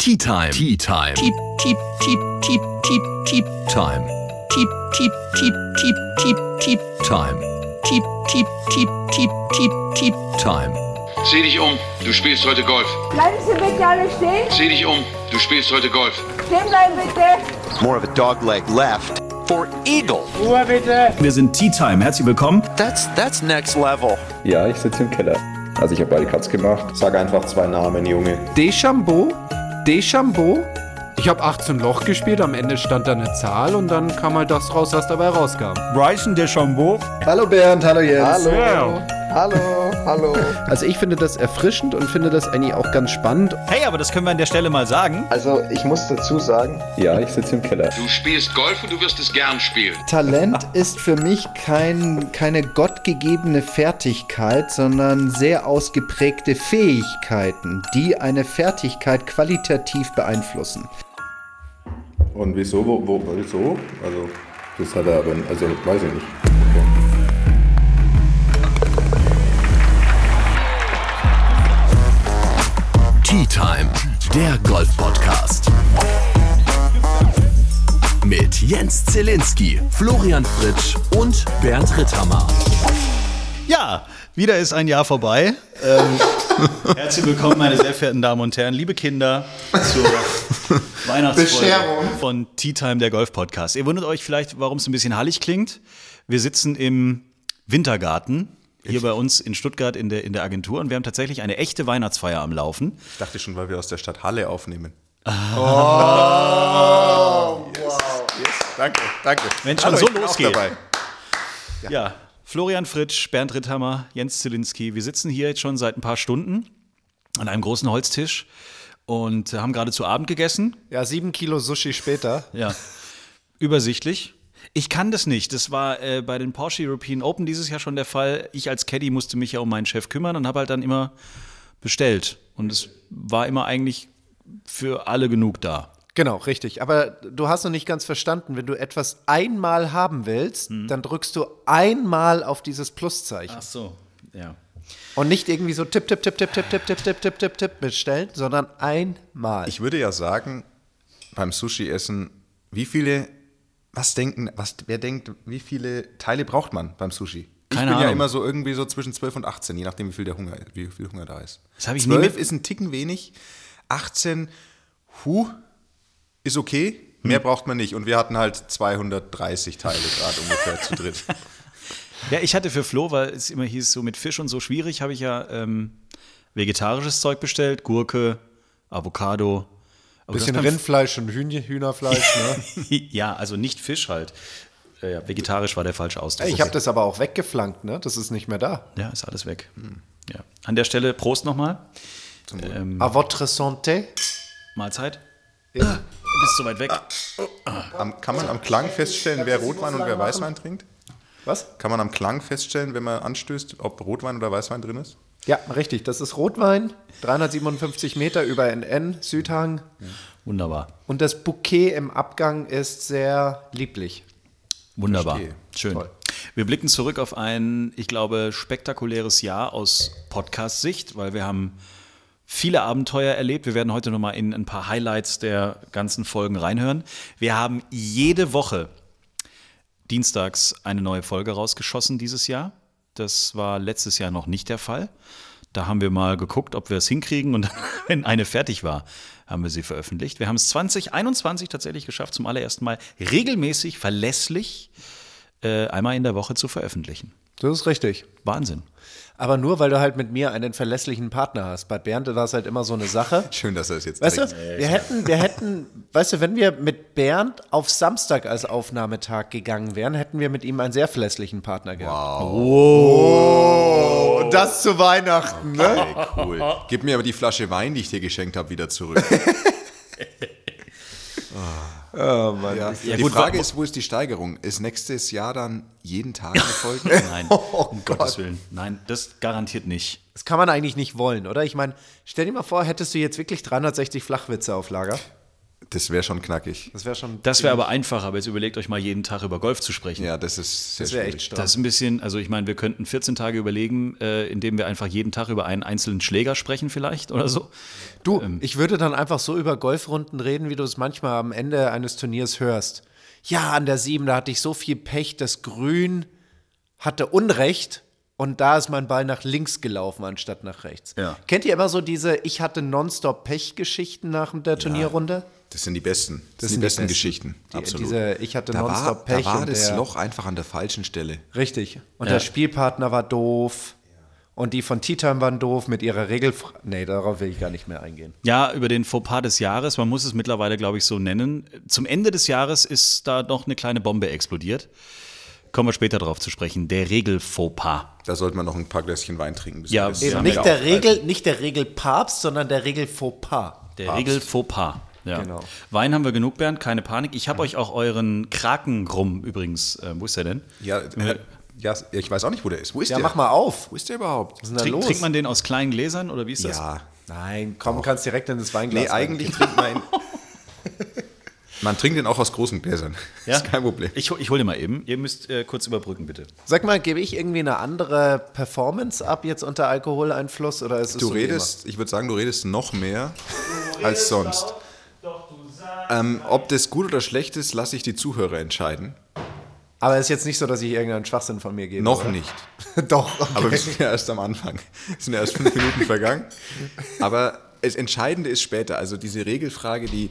Tea Time. Tea Time. Tea, tea, tea, tea, tea, tea Time. Tea, tea, tea, tea, tea, tea Time. Tea, tea, tea, tea, tea, tea Time. Sieh dich um, du spielst heute Golf. Bleiben Sie bitte alle stehen. Sieh dich um, du spielst heute Golf. Stehen bleiben bitte. More of a dog leg left for eagle. Ruhe bitte. Wir sind Tea Time. Herzlich willkommen. That's that's next level. Ja, ich sitze im Keller. Also ich habe beide Cuts gemacht. Sag einfach zwei Namen, Junge. Deschambeau, Deschambeau. Ich habe 18 Loch gespielt, am Ende stand da eine Zahl und dann kam halt das raus, was dabei rauskam. Bryson DeChambeau. Hallo Bernd, hallo Jens. Hallo. Hallo, hallo. Also ich finde das erfrischend und finde das eigentlich auch ganz spannend. Hey, aber das können wir an der Stelle mal sagen. Also ich muss dazu sagen, Ja, ich sitze im Keller. Du spielst Golf und du wirst es gern spielen. Talent ist für mich kein, keine gottgegebene Fertigkeit, sondern sehr ausgeprägte Fähigkeiten, die eine Fertigkeit qualitativ beeinflussen. Und wieso, wo, wo, wieso? Also, das hat er aber, also, weiß ich nicht. Tea Time. Der Golf Podcast. Mit Jens Zielinski, Florian Fritsch und Bernd Ritthammer. Ja, wieder ist ein Jahr vorbei. Ähm, herzlich willkommen, meine sehr verehrten Damen und Herren, liebe Kinder, zur Weihnachtsfolge von Tea Time, der Golf Podcast. Ihr wundert euch vielleicht, warum es ein bisschen hallig klingt. Wir sitzen im Wintergarten. Hier bei uns in Stuttgart in der, in der Agentur und wir haben tatsächlich eine echte Weihnachtsfeier am Laufen. ich dachte schon, weil wir aus der Stadt Halle aufnehmen. Danke, danke. Wenn schon Hallo, so ich bin auch losgeht. dabei. Ja, Florian Fritsch, Bernd Ritthammer, Jens Zielinski. Wir sitzen hier jetzt schon seit ein paar Stunden an einem großen Holztisch und haben gerade zu Abend gegessen. Ja, sieben Kilo Sushi später. Ja, übersichtlich. Ich kann das nicht. Das war äh, bei den Porsche European Open dieses Jahr schon der Fall. Ich als Caddy musste mich ja um meinen Chef kümmern und habe halt dann immer bestellt. Und es war immer eigentlich für alle genug da. Genau, richtig. Aber du hast noch nicht ganz verstanden, wenn du etwas einmal haben willst, dann drückst du einmal auf dieses Pluszeichen. Ach so, ja. Und nicht irgendwie so tipp, tipp, tipp, tipp, tipp, tipp, tipp, tipp, tipp, tipp, tipp bestellen, sondern einmal. Ich würde ja sagen, beim Sushi-Essen, wie viele, was denken, was, wer denkt, wie viele Teile braucht man beim Sushi? Keine ich bin ja Ahnung. immer so irgendwie so zwischen 12 und 18, je nachdem, wie viel der Hunger, wie viel Hunger da ist. Das habe ich nie 12 mit- ist ein Ticken wenig, 18, hu, ist okay, mehr Hm. braucht man nicht. Und wir hatten halt 230 Teile gerade ungefähr zu dritt. Ja, ich hatte für Flo, weil es immer hieß, so mit Fisch und so schwierig, habe ich ja ähm, vegetarisches Zeug bestellt. Gurke, Avocado. Aber Bisschen das beim- Rindfleisch und Hühn Hühnerfleisch. Ne? Ja, also nicht Fisch halt. Äh, ja, vegetarisch war der falsche Ausdruck. ich habe das aber auch weggeflankt, ne? Das ist nicht mehr da. Ja, ist alles weg. Ja. An der Stelle Prost nochmal. Ähm, A votre santé? Mahlzeit. Du bist so weit weg. Am, kann man am Klang feststellen, wer Rotwein und wer Weißwein trinkt? Was? Kann man am Klang feststellen, wenn man anstößt, ob Rotwein oder Weißwein drin ist? Ja, richtig. Das ist Rotwein, 357 Meter über NN, Südhang. Wunderbar. Und das Bouquet im Abgang ist sehr lieblich. Wunderbar. Verstehe. Schön. Toll. Wir blicken zurück auf ein, ich glaube, spektakuläres Jahr aus Podcast-Sicht, weil wir haben viele Abenteuer erlebt. Wir werden heute nochmal in ein paar Highlights der ganzen Folgen reinhören. Wir haben jede Woche dienstags eine neue Folge rausgeschossen dieses Jahr. Das war letztes Jahr noch nicht der Fall. Da haben wir mal geguckt, ob wir es hinkriegen und wenn eine fertig war, haben wir sie veröffentlicht. Wir haben es 2021 tatsächlich geschafft, zum allerersten Mal regelmäßig, verlässlich äh, einmal in der Woche zu veröffentlichen. Das ist richtig. Wahnsinn. Aber nur, weil du halt mit mir einen verlässlichen Partner hast. Bei Bernd war es halt immer so eine Sache. Schön, dass er es jetzt Weißt du, wir hätten, wir hätten, weißt du, wenn wir mit Bernd auf Samstag als Aufnahmetag gegangen wären, hätten wir mit ihm einen sehr verlässlichen Partner gehabt. Wow. Und das zu Weihnachten, ne? Ey, cool. Gib mir aber die Flasche Wein, die ich dir geschenkt habe, wieder zurück. Oh Mann. Ja. Ja, die gut, Frage ist, wo ist die Steigerung? Ist nächstes Jahr dann jeden Tag eine Folge? Nein, Oh um Gottes Willen. Nein, das garantiert nicht. Das kann man eigentlich nicht wollen, oder? Ich meine, stell dir mal vor, hättest du jetzt wirklich 360 Flachwitze auf Lager? Das wäre schon knackig. Das wäre schon. Das wäre aber einfacher, aber jetzt überlegt euch mal jeden Tag über Golf zu sprechen. Ja, das ist sehr Das echt schwierig. stramm. Das ist ein bisschen, also ich meine, wir könnten 14 Tage überlegen, äh, indem wir einfach jeden Tag über einen einzelnen Schläger sprechen vielleicht oder so. Du, Ähm. ich würde dann einfach so über Golfrunden reden, wie du es manchmal am Ende eines Turniers hörst. Ja, an der 7, da hatte ich so viel Pech, das Grün hatte Unrecht und da ist mein Ball nach links gelaufen anstatt nach rechts. Ja. Kennt ihr immer so diese Ich hatte nonstop Pech-Geschichten nach der Turnierrunde? Das sind die besten. Das, Das sind die besten besten. Geschichten. Die- Absolut. diese Ich hatte da war, nonstop Pech Da war das der- Loch einfach an der falschen Stelle. Richtig. Und Ja. der Spielpartner war doof. Und die von Time waren doof mit ihrer Regel. Nee, darauf will ich gar nicht mehr eingehen. Ja, über den Fauxpas des Jahres, man muss es mittlerweile, glaube ich, so nennen. Zum Ende des Jahres ist da noch eine kleine Bombe explodiert. Kommen wir später drauf zu sprechen. Der Regel-Fauxpas. Da sollte man noch ein paar Gläschen Wein trinken. bis Ja, eben nicht der. Regel, nicht der Regel Papst, sondern der Regel Fauxpas. Der Papst. Regel-Fauxpas. Ja. Genau. Wein haben wir genug, Bernd, keine Panik. Ich habe euch auch euren Krakenrum übrigens, äh, wo ist der denn? Ja, äh, ja, ich weiß auch nicht, wo der ist. Wo ist Ja, der? mach mal auf. Wo ist der überhaupt? Was ist denn da Trink, los? trinkt man den aus kleinen Gläsern oder wie ist das? Ja. Nein, komm, kannst direkt in das Weinglas. Nee, eigentlich trinkt man. man trinkt den auch aus großen Gläsern. Ja? Ist kein Problem. Ich, ich hole den mal eben. Ihr müsst äh, kurz überbrücken, bitte. Sag mal, gebe ich irgendwie eine andere Performance ab jetzt unter Alkoholeinfluss oder ist es Du so redest, ich würde sagen, du redest noch mehr als sonst. Ähm, ob das gut oder schlecht ist, lasse ich die Zuhörer entscheiden. Aber es ist jetzt nicht so, dass ich irgendeinen Schwachsinn von mir gebe. Noch oder? nicht. Doch. Okay. Aber wir sind ja erst am Anfang. Es sind ja erst fünf Minuten vergangen. Aber das Entscheidende ist später. Also diese Regelfrage, die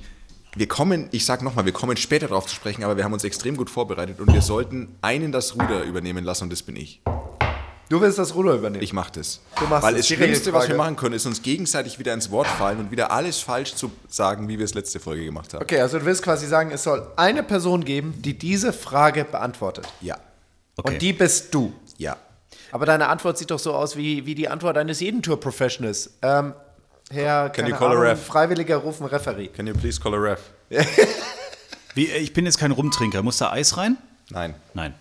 wir kommen, ich sage nochmal, wir kommen später darauf zu sprechen, aber wir haben uns extrem gut vorbereitet und wir sollten einen das Ruder übernehmen lassen und das bin ich. Du willst das Ruder übernehmen. Ich mache das. Du machst Weil das die Schlimmste, was wir machen können, ist uns gegenseitig wieder ins Wort fallen und wieder alles falsch zu sagen, wie wir es letzte Folge gemacht haben. Okay, also du willst quasi sagen, es soll eine Person geben, die diese Frage beantwortet. Ja. Okay. Und die bist du. Ja. Aber deine Antwort sieht doch so aus wie, wie die Antwort eines jeden Tour-Professionals. Ähm, Herr, Can you call a Ahnung, ref? Freiwilliger rufen Referee. Can you please call a ref? Wie, äh, ich bin jetzt kein Rumtrinker. Muss da Eis rein? Nein. Nein.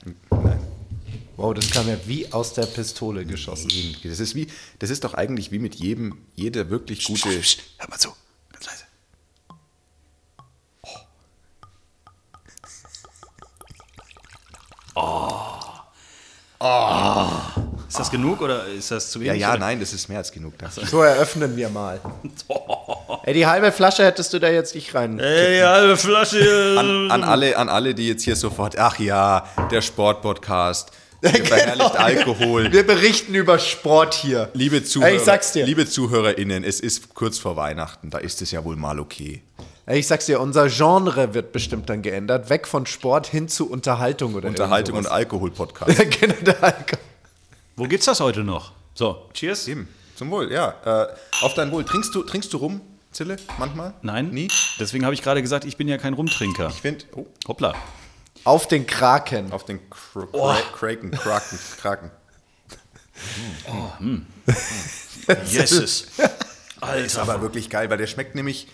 Wow, das kam ja wie aus der Pistole geschossen. Das ist wie, das ist doch eigentlich wie mit jedem, jeder wirklich gute. Hör mal zu. Ganz leise. Oh. Ist das genug oder ist das zu Ja, wenig? ja, oder? nein, das ist mehr als genug. So eröffnen wir mal. Ey, die halbe Flasche hättest du da jetzt nicht rein. Ey, halbe Flasche. An, an, alle, an alle, die jetzt hier sofort, ach ja, der Sportpodcast, der verherrlicht Alkohol. Wir berichten über Sport hier. Liebe Zuhörer, Ey, ich sag's dir. liebe ZuhörerInnen, es ist kurz vor Weihnachten, da ist es ja wohl mal okay. Ey, ich sag's dir, unser Genre wird bestimmt dann geändert. Weg von Sport hin zu Unterhaltung oder Unterhaltung und Alkohol-Podcast. genau, der Alkohol. Wo gibt's das heute noch? So, cheers. Eben, zum Wohl, ja. Äh, auf dein Wohl. Trinkst du, trinkst du rum, Zille, manchmal? Nein. Nie? Deswegen habe ich gerade gesagt, ich bin ja kein Rumtrinker. Ich finde, oh, Hoppla. Auf den Kraken. auf den Kr Kra Kraken, Kraken, Kraken. Jesus. Ist Alter. aber wirklich geil, weil der schmeckt nämlich,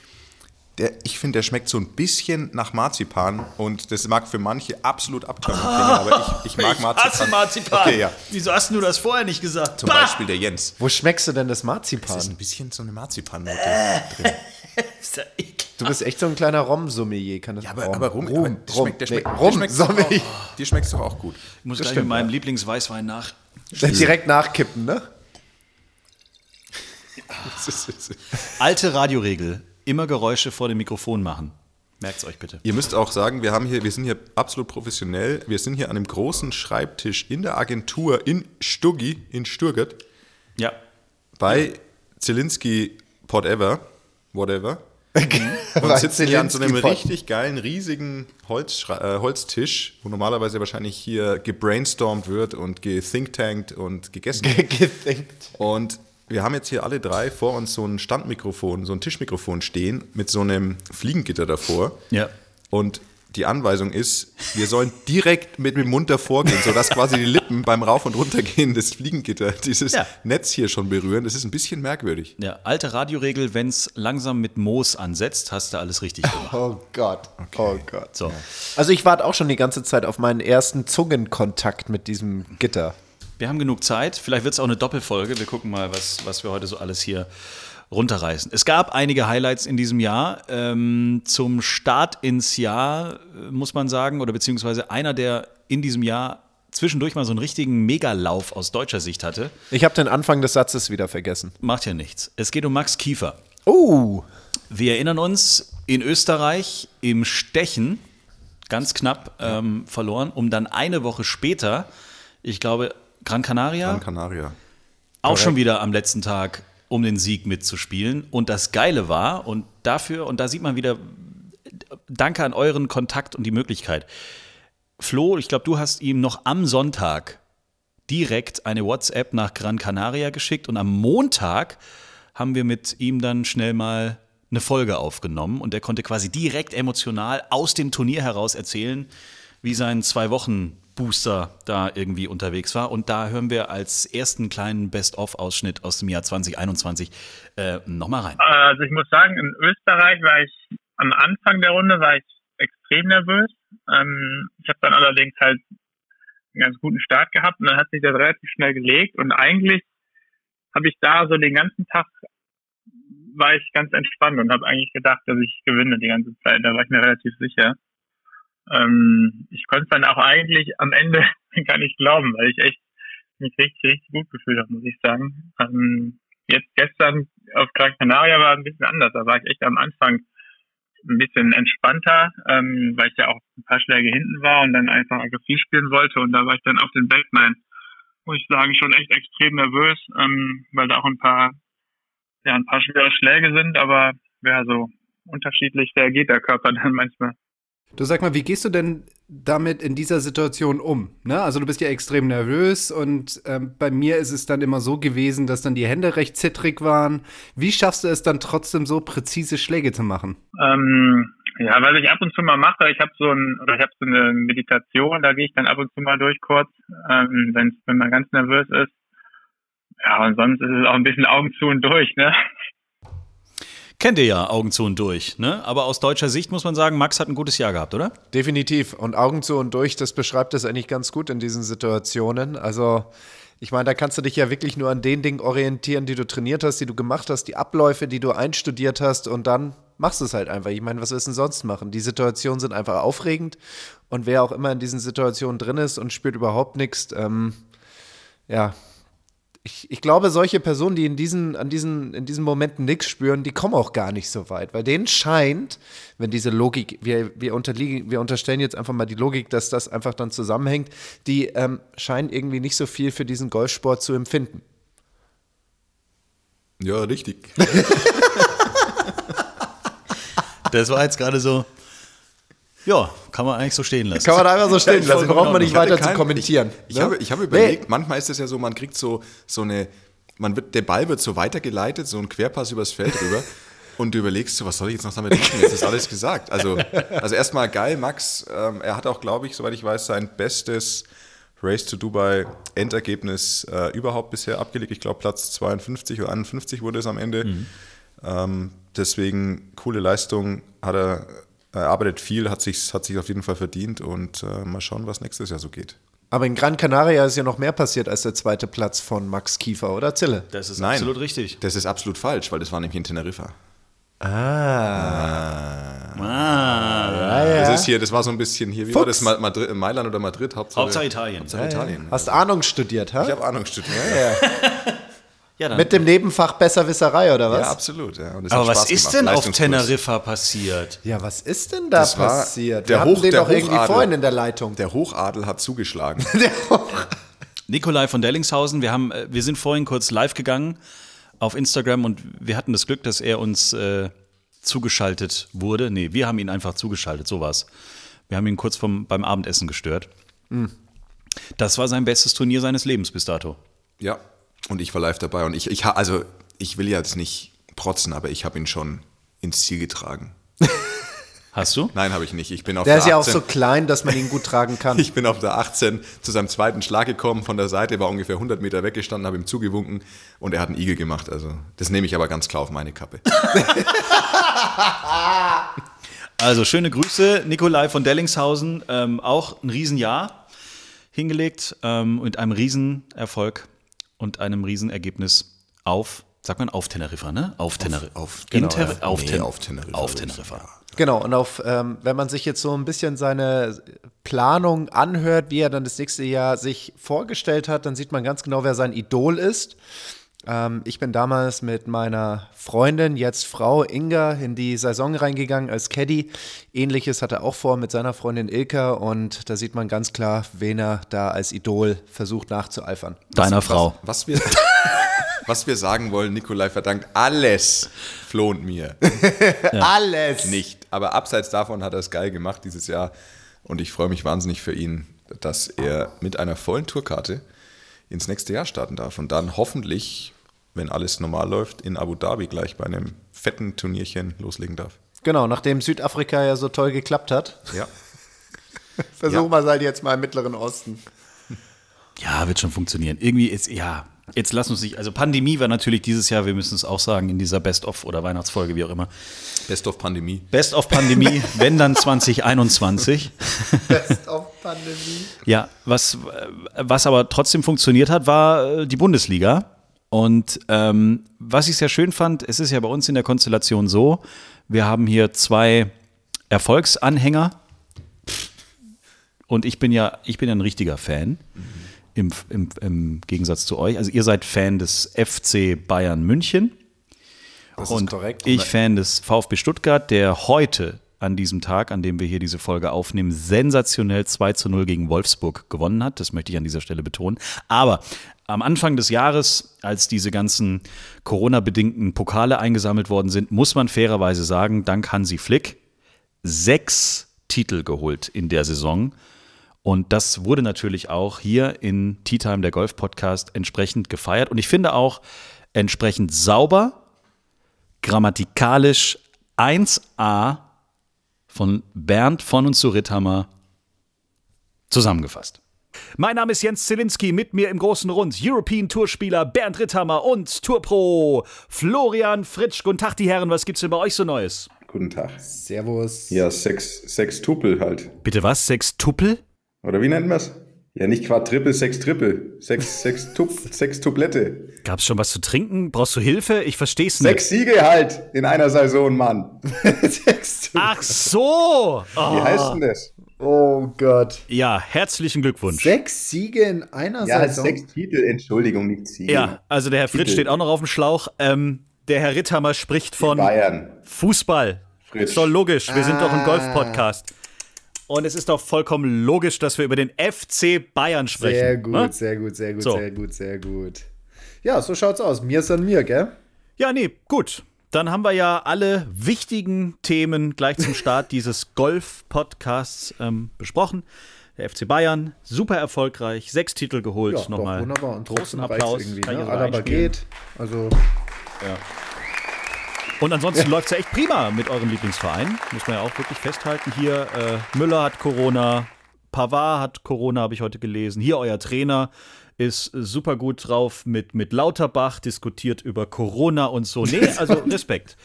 der, ich finde, der schmeckt so ein bisschen nach Marzipan und das mag für manche absolut abtörend klingen, aber ich, ich mag Marzipan. Hasse Marzipan. Okay, ja. Wieso hast du das vorher nicht gesagt? Zum Beispiel der Jens. Wo schmeckst du denn das Das ist Marzipan? ein bisschen so eine Marzipannote Äh. drin. Ist der ekelhaft. Du bist echt so ein kleiner Rom-Sommelier. Kann das Ja, aber, aber rum, Rum, aber der Rum, schmeckt, der nee, schmeckt, Rum, dir schmeckt's doch Sommelier. auch, dir schmeckt's doch auch gut. Ich muss Das gleich stimmt, mit meinem ja. Lieblingsweißwein nach. Direkt nachkippen, ne? Alte Radioregel. Immer Geräusche vor dem Mikrofon machen. Merkt's euch bitte. Ihr müsst auch sagen, wir, haben hier, wir sind hier absolut professionell. Wir sind hier an einem großen Schreibtisch in der Agentur in Stuggi, in Sturgert, Ja. bei Zielinski Whatever, whatever. Und Bei sitzen hier an so einem richtig geilen, riesigen Holzschra- äh, Holztisch, wo normalerweise wahrscheinlich hier gebrainstormt wird und gethinktankt und gegessen. Gethinkt. Und wir haben jetzt hier alle drei vor uns so ein Standmikrofon, so ein Tischmikrofon stehen mit so einem Fliegengitter davor. Ja. Und die Anweisung ist, wir sollen direkt mit dem Mund davor gehen, sodass quasi die Lippen beim Rauf- und Runtergehen des Fliegengitter dieses Ja. Netz hier schon berühren. Das ist ein bisschen merkwürdig. Ja, alte Radioregel, wenn's langsam mit Moos ansetzt, hast du alles richtig gemacht. Oh Gott. Oh Gott. So. Also ich warte auch schon die ganze Zeit auf meinen ersten Zungenkontakt mit diesem Gitter. Wir haben genug Zeit. Vielleicht wird es auch eine Doppelfolge. Wir gucken mal, was, was wir heute so alles hier runterreißen. Es gab einige Highlights in diesem Jahr. Ähm, zum Start ins Jahr äh, muss man sagen, oder beziehungsweise einer, der in diesem Jahr zwischendurch mal so einen richtigen Megalauf aus deutscher Sicht hatte, Ich habe den Anfang des Satzes wieder vergessen. macht ja nichts. Es geht um Max Kiefer. Oh, Wir erinnern uns, in Österreich im Stechen, ganz knapp ähm, verloren, um dann eine Woche später, ich glaube, Gran Canaria, Gran Canaria. auch schon wieder am letzten Tag um den Sieg mitzuspielen. Und das Geile war, und dafür, und da sieht man wieder, danke an euren Kontakt und die Möglichkeit. Flo, ich glaube, du hast ihm noch am Sonntag direkt eine WhatsApp nach Gran Canaria geschickt und am Montag haben wir mit ihm dann schnell mal eine Folge aufgenommen und er konnte quasi direkt emotional aus dem Turnier heraus erzählen, wie sein zwei Wochen Booster da irgendwie unterwegs war. Und da hören wir als ersten kleinen Best-of-Ausschnitt aus dem Jahr 2021 äh, nochmal rein. Also ich muss sagen, in Österreich war ich am Anfang der Runde war ich extrem nervös. Ähm, ich habe dann allerdings halt einen ganz guten Start gehabt und dann hat sich das relativ schnell gelegt und eigentlich habe ich da so den ganzen Tag war ich ganz entspannt und habe eigentlich gedacht, dass ich gewinne die ganze Zeit. Da war ich mir relativ sicher. Ähm, ich konnte es dann auch eigentlich am Ende gar nicht glauben, weil ich echt mich richtig, richtig gut gefühlt habe, muss ich sagen. Ähm, jetzt gestern auf Gran Canaria war es ein bisschen anders. Da war ich echt am Anfang ein bisschen entspannter, ähm, weil ich ja auch ein paar Schläge hinten war und dann einfach aggressiv spielen wollte. Und da war ich dann auf den Backline, muss ich sagen, schon echt extrem nervös, ähm, weil da auch ein paar, ja, ein paar schwere Schläge sind, aber ja, so unterschiedlich reagiert der Körper dann manchmal. Du sag mal, wie gehst du denn damit in dieser Situation um? Ne? Also du bist ja extrem nervös und ähm, bei mir ist es dann immer so gewesen, dass dann die Hände recht zittrig waren. Wie schaffst du es dann trotzdem so präzise Schläge zu machen? Ähm, ja, was ich ab und zu mal mache, ich habe so ein, oder ich habe so eine Meditation, da gehe ich dann ab und zu mal durch kurz, ähm, wenn man ganz nervös ist. Ja, und sonst ist es auch ein bisschen Augen zu und durch, ne? Kennt ihr ja Augen zu und durch, ne? Aber aus deutscher Sicht muss man sagen, Max hat ein gutes Jahr gehabt, oder? definitiv. Und Augen zu und durch, das beschreibt es eigentlich ganz gut in diesen Situationen. Also, ich meine, da kannst du dich ja wirklich nur an den Dingen orientieren, die du trainiert hast, die du gemacht hast, die Abläufe, die du einstudiert hast und dann machst du es halt einfach. Ich meine, was willst du denn sonst machen? Die Situationen sind einfach aufregend und wer auch immer in diesen Situationen drin ist und spürt überhaupt nichts, ähm, ja, ich, ich glaube, solche Personen, die in diesen, an diesen, in diesen Momenten nichts spüren, die kommen auch gar nicht so weit. Weil denen scheint, wenn diese Logik, wir, wir, unterliegen, wir unterstellen jetzt einfach mal die Logik, dass das einfach dann zusammenhängt, die ähm, scheinen irgendwie nicht so viel für diesen Golfsport zu empfinden. Ja, richtig. Das war jetzt gerade so. Ja, kann man eigentlich so stehen lassen. Kann man einfach so stehen lassen, braucht man nicht Ich hatte weiter zu keinen- kommentieren. Ich, ich, ne? habe, ich habe überlegt, manchmal ist es ja so, man kriegt so, so eine, man wird, der Ball wird so weitergeleitet, so ein Querpass übers Feld rüber. Und du überlegst so, was soll ich jetzt noch damit machen? Jetzt ist alles gesagt. Also, also erstmal geil, Max. Ähm, er hat auch, glaube ich, soweit ich weiß, sein bestes Race to Dubai Endergebnis äh, überhaupt bisher abgelegt. Ich glaube, Platz 52 oder 51 wurde es am Ende. Ähm, deswegen coole Leistung, hat er arbeitet viel, hat sich, hat sich auf jeden Fall verdient und äh, mal schauen, was nächstes Jahr so geht. Aber in Gran Canaria ist ja noch mehr passiert als der zweite Platz von Max Kiefer, oder Zille? Das ist Nein. absolut richtig. Das ist absolut falsch, weil das war nämlich in Teneriffa. Ah, Das ist hier, das war so ein bisschen hier, wie war das? Ma- Madrid, Mailand oder Madrid? Hauptsache, Hauptsache Italien. Hauptsache Italien. Hast Ahnung studiert, ha? Ich habe Ahnung studiert. Ja, dann. Mit dem Nebenfach Besserwisserei, oder was? Ja, absolut. Ja. Aber was Spaß ist gemacht. denn auf. Teneriffa passiert? Ja, was ist denn da Das war passiert? der Wir hatten Hoch- den der doch irgendwie Hochadel. vorhin in der Leitung. Der Hochadel hat zugeschlagen. Nikolai von Dellingshausen, wir, haben, äh, wir sind vorhin kurz live gegangen auf Instagram und wir hatten das Glück, dass er uns äh, zugeschaltet wurde. Nee, wir haben ihn einfach zugeschaltet, so war's. Wir haben ihn kurz vom, beim Abendessen gestört. Das war sein bestes Turnier seines Lebens bis dato. ja, und ich war live dabei. Und ich, ich also ich will jetzt nicht protzen, aber ich habe ihn schon ins Ziel getragen. Hast du? Nein, habe ich nicht. Ich bin auf Der der ist ja auch 18 so klein, dass man ihn gut tragen kann. Ich bin auf der 18 zu seinem zweiten Schlag gekommen, von der Seite, war ungefähr 100 Meter weggestanden, habe ihm zugewunken und er hat einen Igel gemacht. Also das nehme ich aber ganz klar auf meine Kappe. Also schöne Grüße, Nikolai von Dellingshausen. Ähm, auch ein Riesenjahr hingelegt ähm, mit einem Riesenerfolg und einem Riesenergebnis auf Sagt man auf Teneriffa, ne? Auf Teneriffa. auf- In genau, Ter ja. auf, Nee, Ten auf Teneriffa Auf Teneriffa. Genau, und auf, ähm, wenn man sich jetzt so ein bisschen seine Planung anhört, wie er dann das nächste Jahr sich vorgestellt hat, dann sieht man ganz genau, wer sein Idol ist. Ähm, ich bin damals mit meiner Freundin, jetzt Frau Inga, in die Saison reingegangen als Caddy. Ähnliches hat er auch vor mit seiner Freundin Ilka und da sieht man ganz klar, wen er da als Idol versucht nachzueifern. Deiner Frau. Was, was, wir, was wir sagen wollen, Nikolai verdankt alles Flo und mir. Alles! Nicht. Aber abseits davon hat er es geil gemacht dieses Jahr. Und ich freue mich wahnsinnig für ihn, dass er mit einer vollen Tourkarte ins nächste Jahr starten darf. Und dann hoffentlich, wenn alles normal läuft, in Abu Dhabi gleich bei einem fetten Turnierchen loslegen darf. Genau, nachdem Südafrika ja so toll geklappt hat, Ja. versuchen Ja. wir es halt jetzt mal im Mittleren Osten. Ja, wird schon funktionieren. Irgendwie ist, ja, jetzt lass uns nicht, also Pandemie war natürlich dieses Jahr, wir müssen es auch sagen, in dieser Best-of oder Weihnachtsfolge, wie auch immer. Best of Pandemie. Best of Pandemie, wenn dann 2021. Best of Pandemie. Ja, was, was aber trotzdem funktioniert hat, war äh, die Bundesliga. Und ähm, was ich sehr schön fand, es ist ja bei uns in der Konstellation so, wir haben hier zwei Erfolgsanhänger und ich bin ja, ich bin ja ein richtiger Fan im, im, im Gegensatz zu euch. Also ihr seid Fan des FC Bayern München Das ist und korrekt. ich Fan des VfB Stuttgart, der heute an diesem Tag, an dem wir hier diese Folge aufnehmen, sensationell 2 zu 0 gegen Wolfsburg gewonnen hat. Das möchte ich an dieser Stelle betonen. Aber am Anfang des Jahres, als diese ganzen Corona-bedingten Pokale eingesammelt worden sind, muss man fairerweise sagen, dank Hansi Flick, sechs Titel geholt in der Saison. Und das wurde natürlich auch hier in Tea Time, der Golf-Podcast, entsprechend gefeiert. Und ich finde auch entsprechend sauber, grammatikalisch 1a von Bernd von und zu Ritthammer zusammengefasst. Mein Name ist Jens Zielinski, mit mir im großen Rund European Tourspieler Bernd Ritthammer und Tourpro Florian Fritsch. Guten Tag, die Herren, was gibt's denn bei euch so Neues? Guten Tag. Servus. Ja, Sex, Sextupel halt. Bitte was? Sextuppel? Oder wie nennt man es? Ja, nicht Quadrippel, Sextrippel. Sex, Sextup, Sextuplette. Gab's schon was zu trinken? Brauchst du Hilfe? Ich versteh's nicht. Sechs Siege halt in einer Saison, Mann. Ach so! Wie Oh. heißt denn das? Oh Gott. Ja, herzlichen Glückwunsch. Sechs Siege in einer Ja, Saison. sechs Titel, Entschuldigung, nicht Siege. Ja, also der Herr Titel. steht auch noch auf dem Schlauch. Ähm, der Herr Ritthammer spricht von Bayern. Fußball. Fritsch. Ist doch logisch. Wir sind doch ein Ah. Golf-Podcast. Und es ist doch vollkommen logisch, dass wir über den FC Bayern sprechen. Sehr gut, ne? sehr gut, sehr gut, So. sehr gut, sehr gut. Ja, so schaut's aus. Mir ist an mir, gell? Ja, nee, gut. Dann haben wir ja alle wichtigen Themen gleich zum Start dieses Golf-Podcasts ähm, besprochen. Der FC Bayern, super erfolgreich, sechs Titel geholt. Ja, Nochmal doch, wunderbar. Und großen Applaus. irgendwie. Ne? einspielen. geht. Also, Und ansonsten läuft es ja echt prima mit eurem Lieblingsverein. Muss man ja auch wirklich festhalten. Hier, äh, Müller hat Corona, Pavard hat Corona, habe ich heute gelesen. Hier, euer Trainer ist super gut drauf mit, mit Lauterbach, diskutiert über Corona und so. Nee, also Respekt.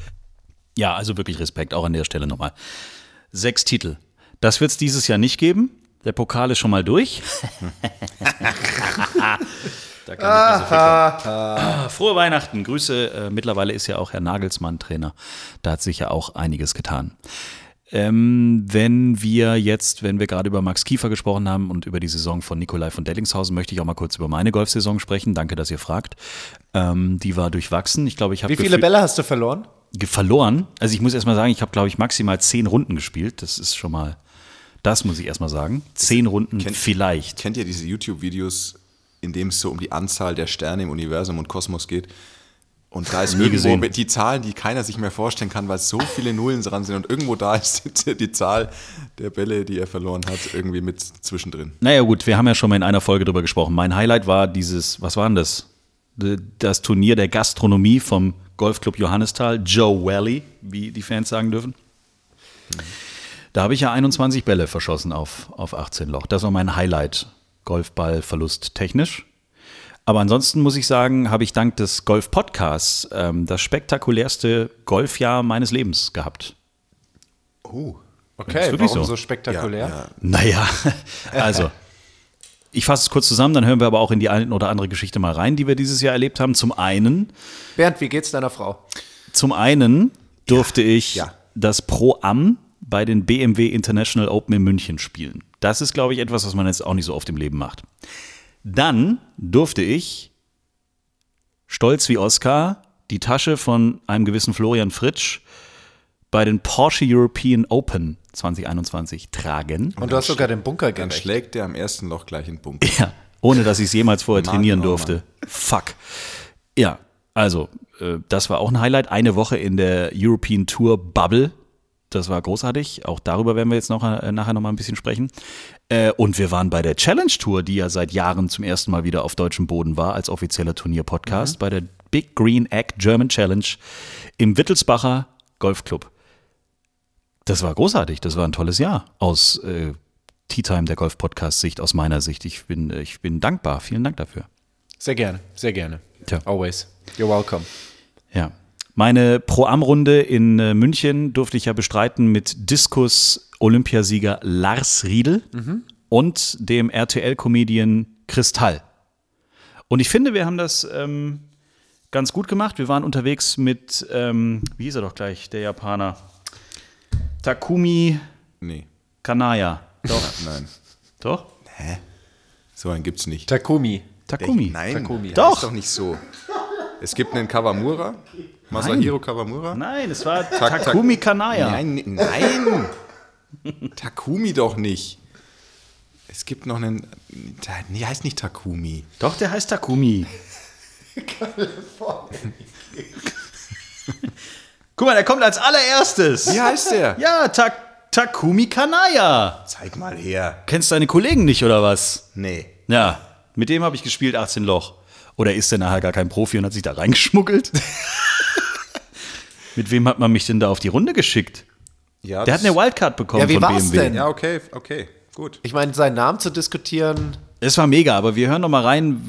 Ja, also wirklich Respekt, auch an der Stelle nochmal. Sechs Titel. Das wird es dieses Jahr nicht geben. Der Pokal ist schon mal durch. da kann ich nicht so viel sagen. Frohe Weihnachten. Grüße. Äh, mittlerweile ist ja auch Herr Nagelsmann Trainer. Da hat sich ja auch einiges getan. Ähm, wenn wir jetzt, wenn wir gerade über Max Kiefer gesprochen haben und über die Saison von Nikolai von Dellingshausen, möchte ich auch mal kurz über meine Golfsaison sprechen. Danke, dass ihr fragt. Ähm, die war durchwachsen. Ich glaube, ich habe wie viele Bälle hast du verloren? verloren. Also ich muss erst mal sagen, ich habe, glaube ich, maximal zehn Runden gespielt. Das ist schon mal, das muss ich erst mal sagen. Zehn Runden Kennt- vielleicht. Kennt ihr diese YouTube-Videos, in dem es so um die Anzahl der Sterne im Universum und Kosmos geht? Und da ist Nie irgendwo gesehen. die Zahlen, die keiner sich mehr vorstellen kann, weil so viele Nullen dran sind. Und irgendwo da ist die Zahl der Bälle, die er verloren hat, irgendwie mit zwischendrin. Naja gut, wir haben ja schon mal in einer Folge drüber gesprochen. Mein Highlight war dieses, was war denn das? Das Turnier der Gastronomie vom Golfclub Johannisthal, Joe Valley, wie die Fans sagen dürfen. Da habe ich ja 21 Bälle verschossen auf, auf 18 Loch. Das war mein Highlight, Golfballverlust technisch. Aber ansonsten muss ich sagen, habe ich dank des Golf-Podcasts ähm, das spektakulärste Golfjahr meines Lebens gehabt. Oh. Okay, wirklich warum so. so spektakulär? Ja, ja. Naja, also ich fasse es kurz zusammen, dann hören wir aber auch in die eine oder andere Geschichte mal rein, die wir dieses Jahr erlebt haben. Zum einen, Bernd, wie geht's deiner Frau? zum einen durfte ich ja. das Pro Am bei den BMW International Open in München spielen. Das ist, glaube ich, etwas, was man jetzt auch nicht so oft im Leben macht. Dann durfte ich, stolz wie Oscar, die Tasche von einem gewissen Florian Fritsch bei den Porsche European Open 2021 tragen. Und du hast sogar den Bunker Dann gerecht. schlägt der am ersten Loch gleich in den Bunker. Ja, ohne dass ich es jemals vorher Mann, trainieren oh durfte. Fuck. Ja, also, äh, das war auch ein Highlight. Eine Woche in der European Tour Bubble. Das war großartig. Auch darüber werden wir jetzt noch, äh, nachher noch mal ein bisschen sprechen. Äh, und wir waren bei der Challenge Tour, die ja seit Jahren zum ersten Mal wieder auf deutschem Boden war, als offizieller Turnierpodcast, bei der Big Green Egg German Challenge im Wittelsbacher Golfclub. Das war großartig. Das war ein tolles Jahr aus äh, Tea Time, der Golf-Podcast-Sicht, aus meiner Sicht. Ich bin, äh, ich bin dankbar. Vielen Dank dafür. Sehr gerne, sehr gerne. Tja. Always. You're welcome. Ja. Meine Pro-Am-Runde in äh, München durfte ich ja bestreiten mit Diskus-Olympiasieger Lars Riedel und dem RTL-Comedian Kristall. Und ich finde, wir haben das ähm, ganz gut gemacht. Wir waren unterwegs mit, ähm, wie hieß er doch gleich, der Japaner? Takumi Nee. Kanaya. Doch. Nein. Doch? So einen gibt's nicht. Takumi. Takumi. Nein, Takumi. das Doch. ist doch nicht so. Es gibt einen Kawamura. Masahiro Kawamura. Nein, es war Tak- Tak- Takumi Kanaya. Nein, nein. Takumi doch nicht. Es gibt noch einen. Nee, heißt nicht Takumi. Doch, der heißt Takumi. Guck mal, der kommt als allererstes. Wie heißt der? Ja, Tak Takumi Kanaya. Zeig mal her. Kennst deine Kollegen nicht oder was? Nee. Ja, mit dem habe ich gespielt, 18 Loch. Oder ist der nachher gar kein Profi und hat sich da reingeschmuggelt? mit wem hat man mich denn da auf die Runde geschickt? Ja, Der hat eine Wildcard bekommen Ja, wie von war's BMW. denn? Ja, okay, okay, gut. Ich meine, seinen Namen zu diskutieren. Es war mega, aber wir hören noch mal rein,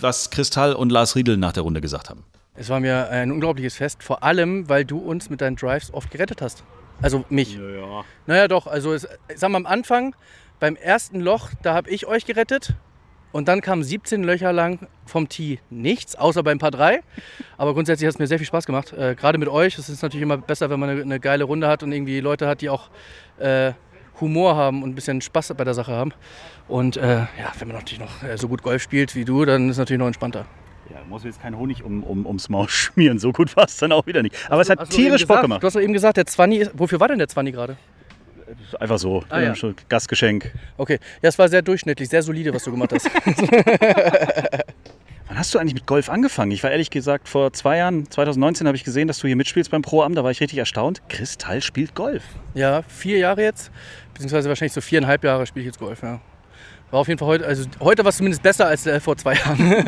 was Kristall und Lars Riedel nach der Runde gesagt haben. Es war mir ein unglaubliches Fest, vor allem, weil du uns mit deinen Drives oft gerettet hast. Also mich. Ja. Naja, doch. Also, es, ich sag mal, am Anfang, beim ersten Loch, da habe ich euch gerettet. Und dann kamen 17 Löcher lang vom Tee nichts, außer beim Paar 3. Aber grundsätzlich hat es mir sehr viel Spaß gemacht. Äh, Gerade mit euch. Es ist natürlich immer besser, wenn man eine, eine geile Runde hat und irgendwie Leute hat, die auch äh, Humor haben und ein bisschen Spaß bei der Sache haben. Und äh, ja, wenn man natürlich noch äh, so gut Golf spielt wie du, dann ist es natürlich noch entspannter. Ja, muss jetzt keinen Honig um, um, ums Maul schmieren. So gut war es dann auch wieder nicht. Aber es hat Hast du eben tierisch Bock gemacht. Du hast doch eben gesagt, der 20 ist. Wofür war denn der 20 gerade? Einfach so. Ah, ja. schon Gastgeschenk. Okay, ja, es war sehr durchschnittlich, sehr solide, was du gemacht hast. Wann hast du eigentlich mit Golf angefangen? Ich war ehrlich gesagt vor zwei Jahren, 2019, habe ich gesehen, dass du hier mitspielst beim Pro-Am. Da war ich richtig erstaunt. Kristall spielt Golf. ja, vier Jahre jetzt, beziehungsweise wahrscheinlich so viereinhalb Jahre spiele ich jetzt Golf, ja. War auf jeden Fall heute, also heute war es zumindest besser als äh, vor zwei Jahren.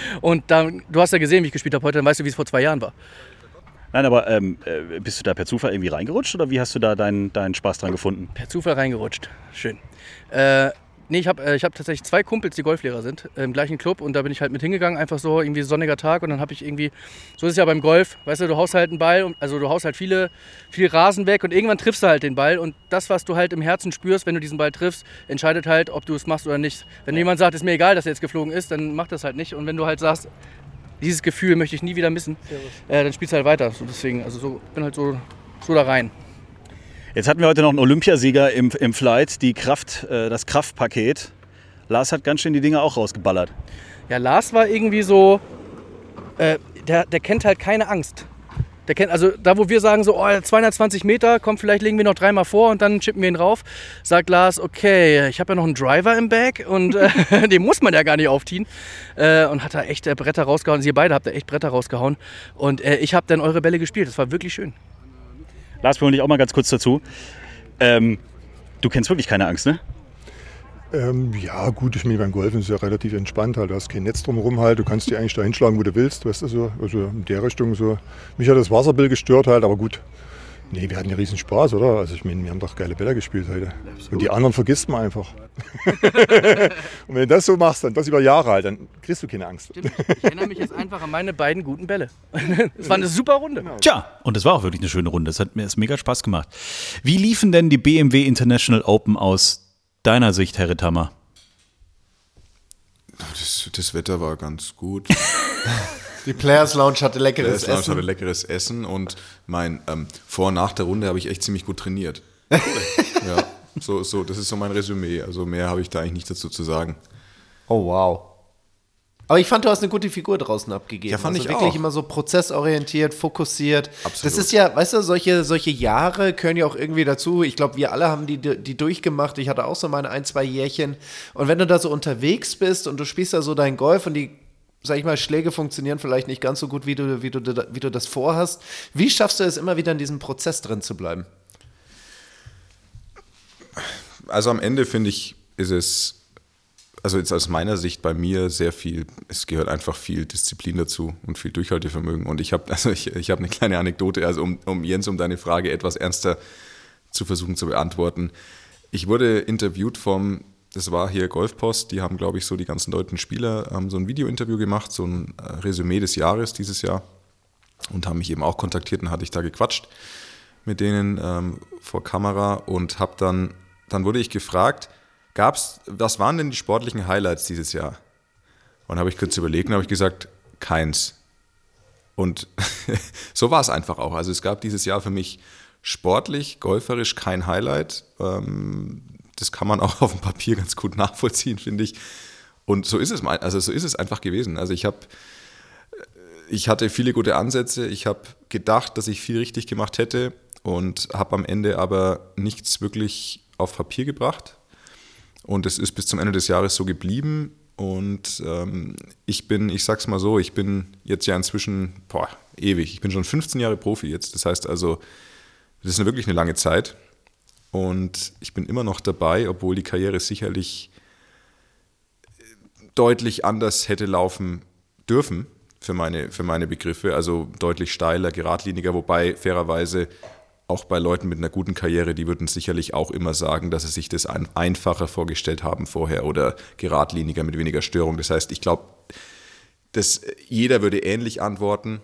Und dann, du hast ja gesehen, wie ich gespielt habe heute, dann weißt du, wie es vor zwei Jahren war. Nein, aber ähm, äh, bist du da per Zufall irgendwie reingerutscht oder wie hast du da deinen, deinen Spaß dran gefunden? Per Zufall reingerutscht. Schön. Äh, nee, ich habe äh, ich hab tatsächlich zwei Kumpels, die Golflehrer sind, im gleichen Club und da bin ich halt mit hingegangen, einfach so irgendwie sonniger Tag und dann habe ich irgendwie, so ist es ja beim Golf, weißt du, du haust halt einen Ball, also du haust halt viele, viel Rasen weg und irgendwann triffst du halt den Ball und das, was du halt im Herzen spürst, wenn du diesen Ball triffst, entscheidet halt, ob du es machst oder nicht. Wenn jemand sagt, ist mir egal, dass er jetzt geflogen ist, dann mach das halt nicht und wenn du halt sagst, dieses Gefühl möchte ich nie wieder missen, äh, dann spielst du halt weiter. So deswegen, also so bin halt so, so da rein. Jetzt hatten wir heute noch einen Olympiasieger im, im Flight, die Kraft, äh, das Kraftpaket. Lars hat ganz schön die Dinge auch rausgeballert. Ja, Lars war irgendwie so, äh, der, der kennt halt keine Angst. Der kennt, also da, wo wir sagen, so oh, 220 Meter, komm, vielleicht legen wir noch dreimal vor und dann chippen wir ihn rauf, sagt Lars, okay, ich habe ja noch einen Driver im Bag und äh, den muss man ja gar nicht aufziehen. Äh, und hat da echt äh, Bretter rausgehauen. Sie beide habt da echt Bretter rausgehauen. Und äh, ich habe dann eure Bälle gespielt. Das war wirklich schön. Lars, wir holen dich auch mal ganz kurz dazu. Ähm, du kennst wirklich keine Angst, ne? Ähm, ja, gut, ich meine, beim Golfen ist ja relativ entspannt halt. Du hast kein Netz drumherum halt. Du kannst dich eigentlich da hinschlagen, wo du willst. Weißt du, so. Also in der Richtung so. Mich hat das Wasserbild gestört halt, aber gut. Nee, wir hatten ja riesen Spaß, oder? Also ich meine, wir haben doch geile Bälle gespielt heute. Und die anderen vergisst man einfach. Und wenn du das so machst, dann das über Jahre halt, dann kriegst du keine Angst. Ich erinnere mich jetzt einfach an meine beiden guten Bälle. Es war eine super Runde. Tja, und es war auch wirklich eine schöne Runde. Es hat mir es mega Spaß gemacht. Wie liefen denn die BMW International Open aus deiner Sicht, Herr Ritthammer? Das, das Wetter war ganz gut. Die Players Lounge hatte leckeres Players Lounge Essen. hatte leckeres Essen und mein ähm, vor und nach der Runde habe ich echt ziemlich gut trainiert. ja, so, so, das ist so mein Resümee. Also mehr habe ich da eigentlich nicht dazu zu sagen. Oh, wow. Aber ich fand, du hast eine gute Figur draußen abgegeben. Ja, fand also ich wirklich auch. immer so prozessorientiert, fokussiert. Absolut. Das ist ja, weißt du, solche, solche Jahre können ja auch irgendwie dazu. Ich glaube, wir alle haben die, die durchgemacht. Ich hatte auch so meine ein, zwei Jährchen. Und wenn du da so unterwegs bist und du spielst da so dein Golf und die, sag ich mal, Schläge funktionieren vielleicht nicht ganz so gut, wie du, wie du, wie du das vorhast. Wie schaffst du es immer wieder in diesem Prozess drin zu bleiben? Also am Ende finde ich, ist es, also jetzt aus meiner Sicht bei mir sehr viel, es gehört einfach viel Disziplin dazu und viel Durchhaltevermögen. Und ich habe, also ich, ich habe eine kleine Anekdote, also um, um Jens, um deine Frage etwas ernster zu versuchen zu beantworten. Ich wurde interviewt vom, das war hier Golfpost, die haben, glaube ich, so die ganzen deutschen Spieler, haben so ein Videointerview gemacht, so ein äh, Resümee des Jahres dieses Jahr und haben mich eben auch kontaktiert und hatte ich da gequatscht mit denen ähm, vor Kamera und habe dann, dann wurde ich gefragt, gab's, was waren denn die sportlichen Highlights dieses Jahr? Und habe ich kurz überlegt und habe ich gesagt, keins. Und so war es einfach auch. Also es gab dieses Jahr für mich sportlich, golferisch kein Highlight. Ähm, das kann man auch auf dem Papier ganz gut nachvollziehen, finde ich. Und so ist es, mein- also so ist es einfach gewesen. Also ich habe ich hatte viele gute Ansätze. Ich habe gedacht, dass ich viel richtig gemacht hätte und habe am Ende aber nichts wirklich auf Papier gebracht. Und es ist bis zum Ende des Jahres so geblieben. Und ähm, ich bin, ich sag's mal so, ich bin jetzt ja inzwischen, boah, ewig. Ich bin schon 15 Jahre Profi jetzt. Das heißt also, das ist wirklich eine lange Zeit. Und ich bin immer noch dabei, obwohl die Karriere sicherlich deutlich anders hätte laufen dürfen für meine, für meine Begriffe. Also deutlich steiler, geradliniger, wobei fairerweise auch bei Leuten mit einer guten Karriere, die würden sicherlich auch immer sagen, dass sie sich das ein, einfacher vorgestellt haben vorher oder geradliniger mit weniger Störung. Das heißt, ich glaube, dass jeder würde ähnlich antworten.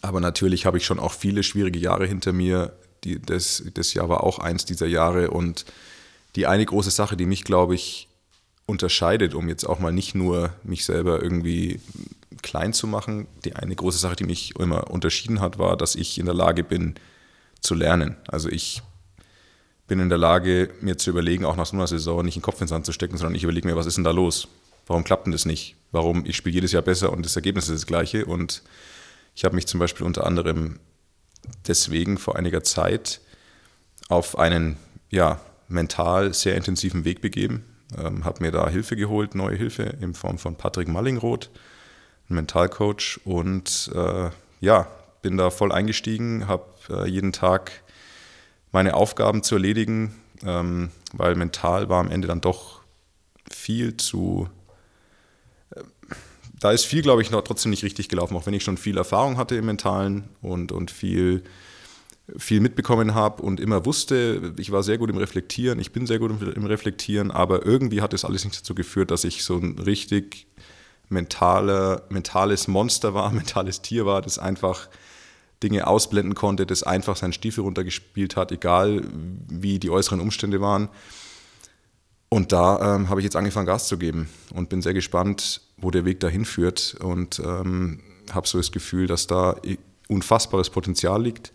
Aber natürlich habe ich schon auch viele schwierige Jahre hinter mir. Die, das, das Jahr war auch eins dieser Jahre. Und die eine große Sache, die mich, glaube ich, unterscheidet, um jetzt auch mal nicht nur mich selber irgendwie klein zu machen. Die eine große Sache, die mich immer unterschieden hat, war, dass ich in der Lage bin zu lernen. Also ich bin in der Lage, mir zu überlegen, auch nach so einer Saison nicht den Kopf ins Sand zu stecken, sondern ich überlege mir, was ist denn da los? Warum klappt denn das nicht? Warum? Ich spiele jedes Jahr besser und das Ergebnis ist das gleiche. Und ich habe mich zum Beispiel unter anderem deswegen vor einiger Zeit auf einen ja, mental sehr intensiven Weg begeben. Ähm, habe mir da Hilfe geholt, neue Hilfe in Form von Patrick Mallingroth, ein Mentalcoach. Und äh, ja, bin da voll eingestiegen, habe äh, jeden Tag meine Aufgaben zu erledigen, ähm, weil mental war am Ende dann doch viel zu. äh, Da ist viel, glaube ich, noch trotzdem nicht richtig gelaufen, auch wenn ich schon viel Erfahrung hatte im Mentalen und, und viel, viel mitbekommen habe und immer wusste, ich war sehr gut im Reflektieren, ich bin sehr gut im, Reflektieren, aber irgendwie hat das alles nicht dazu geführt, dass ich so ein richtig mentale, mentales Monster war, mentales Tier war, das einfach Dinge ausblenden konnte, das einfach seinen Stiefel runtergespielt hat, egal wie die äußeren Umstände waren. Und da ähm, habe ich jetzt angefangen, Gas zu geben und bin sehr gespannt, wo der Weg dahin führt und ähm, habe so das Gefühl, dass da unfassbares Potenzial liegt.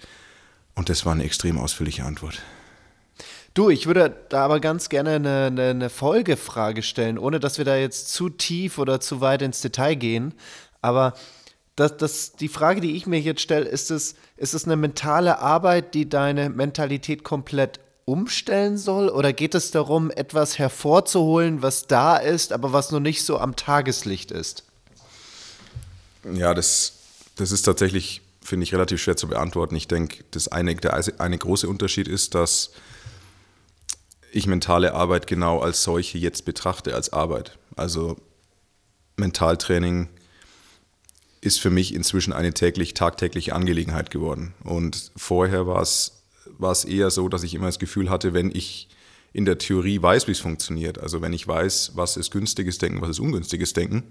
Und das war eine extrem ausführliche Antwort. Du, ich würde da aber ganz gerne eine, eine, eine Folgefrage stellen, ohne dass wir da jetzt zu tief oder zu weit ins Detail gehen. Aber das, das, die Frage, die ich mir jetzt stelle, ist es, ist es eine mentale Arbeit, die deine Mentalität komplett umstellen soll? Oder geht es darum, etwas hervorzuholen, was da ist, aber was noch nicht so am Tageslicht ist? Ja, das, das ist tatsächlich, finde ich, relativ schwer zu beantworten. Ich denke, das eine, der eine große Unterschied ist, dass ich mentale Arbeit genau als solche jetzt betrachte, als Arbeit. Also Mentaltraining ist für mich inzwischen eine täglich, tagtägliche Angelegenheit geworden. Und vorher war es, war es eher so, dass ich immer das Gefühl hatte, wenn ich in der Theorie weiß, wie es funktioniert, also wenn ich weiß, was ist günstiges Denken, was ist ungünstiges Denken,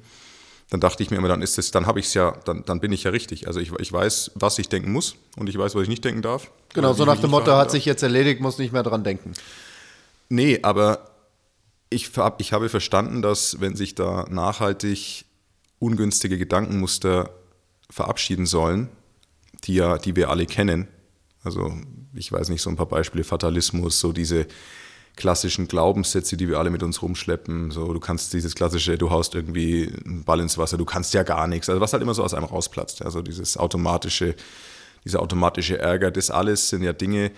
dann dachte ich mir immer, dann ist es, dann habe ich es ja, dann, dann bin ich ja richtig. Also ich, ich weiß, was ich denken muss und ich weiß, was ich nicht denken darf. Genau, so nach dem Motto, hat darf. sich jetzt erledigt, muss nicht mehr dran denken. Nee, aber ich, ich habe verstanden, dass wenn sich da nachhaltig ungünstige Gedankenmuster verabschieden sollen, die ja, die wir alle kennen, also ich weiß nicht, so ein paar Beispiele, Fatalismus, so diese klassischen Glaubenssätze, die wir alle mit uns rumschleppen, so du kannst dieses klassische, du haust irgendwie einen Ball ins Wasser, du kannst ja gar nichts, also was halt immer so aus einem rausplatzt, also dieses automatische, dieser automatische Ärger, das alles sind ja Dinge,